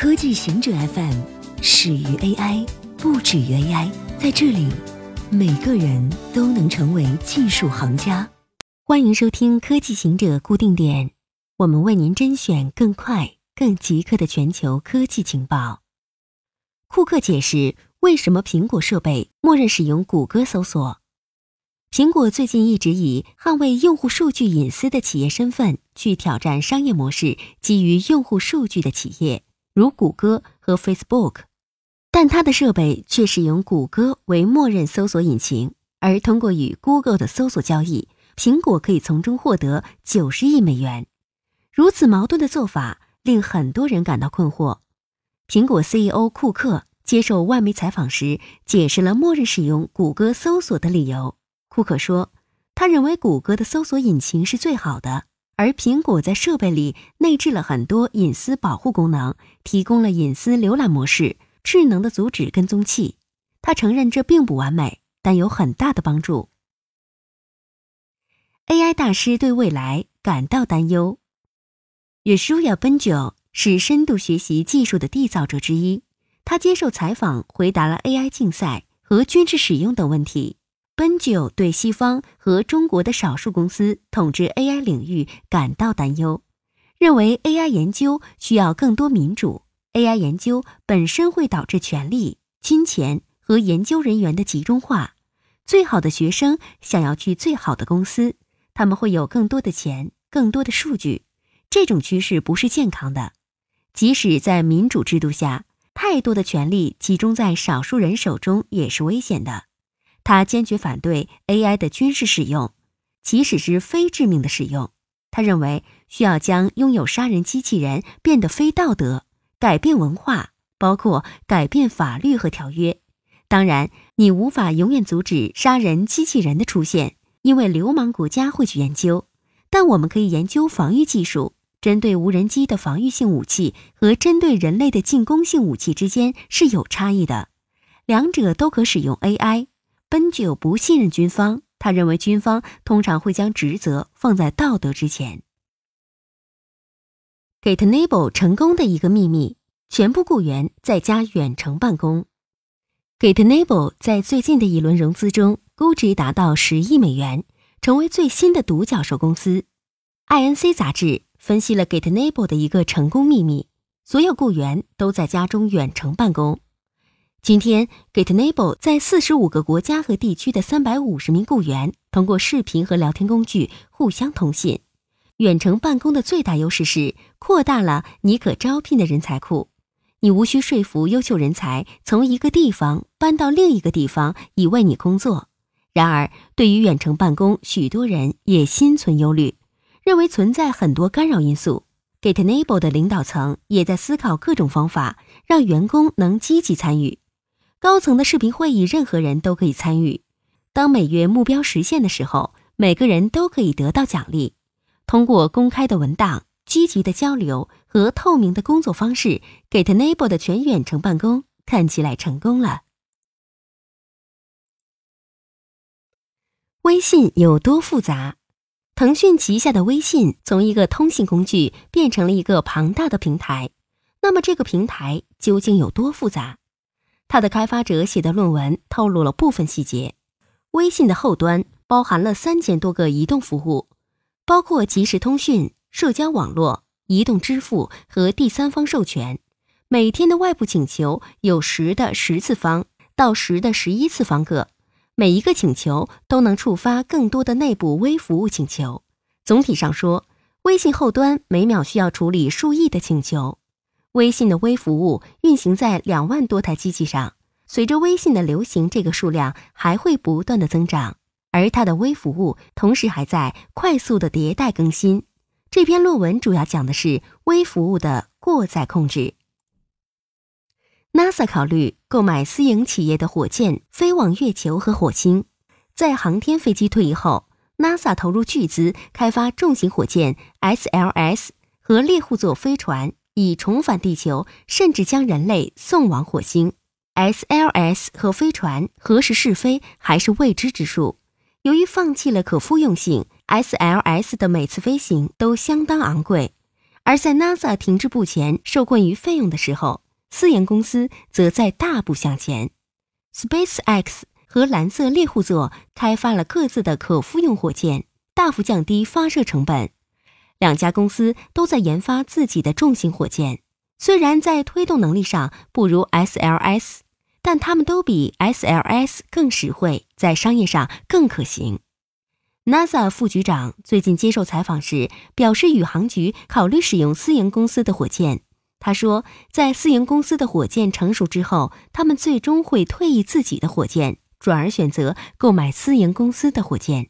科技行者 FM 始于 AI，不止于 AI。在这里，每个人都能成为技术行家。欢迎收听科技行者固定点，我们为您甄选更快、更即刻的全球科技情报。库克解释为什么苹果设备默认使用谷歌搜索。苹果最近一直以捍卫用户数据隐私的企业身份去挑战商业模式基于用户数据的企业，如谷歌和 Facebook，但它的设备却使用谷歌为默认搜索引擎，而通过与 Google 的搜索交易，苹果可以从中获得九十亿美元。如此矛盾的做法令很多人感到困惑。苹果 CEO 库克接受外媒采访时解释了默认使用谷歌搜索的理由。库克说，他认为谷歌的搜索引擎是最好的，而苹果在设备里内置了很多隐私保护功能，提供了隐私浏览模式、智能的阻止跟踪器。他承认这并不完美，但有很大的帮助。AI 大师对未来感到担忧。约书亚·奔九是深度学习技术的缔造者之一，他接受采访回答了 AI 竞赛和军事使用等问题。奔九对西方和中国的少数公司统治 AI 领域感到担忧，认为 AI 研究需要更多民主。AI 研究本身会导致权力、金钱和研究人员的集中化。最好的学生想要去最好的公司，他们会有更多的钱、更多的数据。这种趋势不是健康的。即使在民主制度下，太多的权力集中在少数人手中也是危险的。他坚决反对 AI 的军事使用，即使是非致命的使用。他认为需要将拥有杀人机器人变得非道德，改变文化，包括改变法律和条约。当然，你无法永远阻止杀人机器人的出现，因为流氓国家会去研究。但我们可以研究防御技术，针对无人机的防御性武器和针对人类的进攻性武器之间是有差异的，两者都可使用 AI。奔九不信任军方，他认为军方通常会将职责放在道德之前。GitNable 成功的一个秘密：全部雇员在家远程办公。GitNable 在最近的一轮融资中估值达到十亿美元，成为最新的独角兽公司。INC 杂志分析了 GitNable 的一个成功秘密：所有雇员都在家中远程办公。今天，GitNable 在四十五个国家和地区的三百五十名雇员通过视频和聊天工具互相通信。远程办公的最大优势是扩大了你可招聘的人才库。你无需说服优秀人才从一个地方搬到另一个地方以为你工作。然而，对于远程办公，许多人也心存忧虑，认为存在很多干扰因素。GitNable 的领导层也在思考各种方法，让员工能积极参与。高层的视频会议，任何人都可以参与。当每月目标实现的时候，每个人都可以得到奖励。通过公开的文档、积极的交流和透明的工作方式，Get Enable 的全远程办公看起来成功了。微信有多复杂？腾讯旗下的微信从一个通信工具变成了一个庞大的平台。那么，这个平台究竟有多复杂？他的开发者写的论文透露了部分细节。微信的后端包含了三千多个移动服务，包括即时通讯、社交网络、移动支付和第三方授权。每天的外部请求有十的十次方到十的十一次方个，每一个请求都能触发更多的内部微服务请求。总体上说，微信后端每秒需要处理数亿的请求。微信的微服务运行在两万多台机器上，随着微信的流行，这个数量还会不断的增长。而它的微服务同时还在快速的迭代更新。这篇论文主要讲的是微服务的过载控制。NASA 考虑购买私营企业的火箭飞往月球和火星。在航天飞机退役后，NASA 投入巨资开发重型火箭 SLS 和猎户座飞船。以重返地球，甚至将人类送往火星。SLS 和飞船何时试飞还是未知之数。由于放弃了可复用性，SLS 的每次飞行都相当昂贵，而在 NASA 停滞不前、受困于费用的时候，私研公司则在大步向前。SpaceX 和蓝色猎户座开发了各自的可复用火箭，大幅降低发射成本。两家公司都在研发自己的重型火箭，虽然在推动能力上不如 SLS，但他们都比 SLS 更实惠，在商业上更可行。NASA 副局长最近接受采访时表示，宇航局考虑使用私营公司的火箭。他说，在私营公司的火箭成熟之后，他们最终会退役自己的火箭，转而选择购买私营公司的火箭。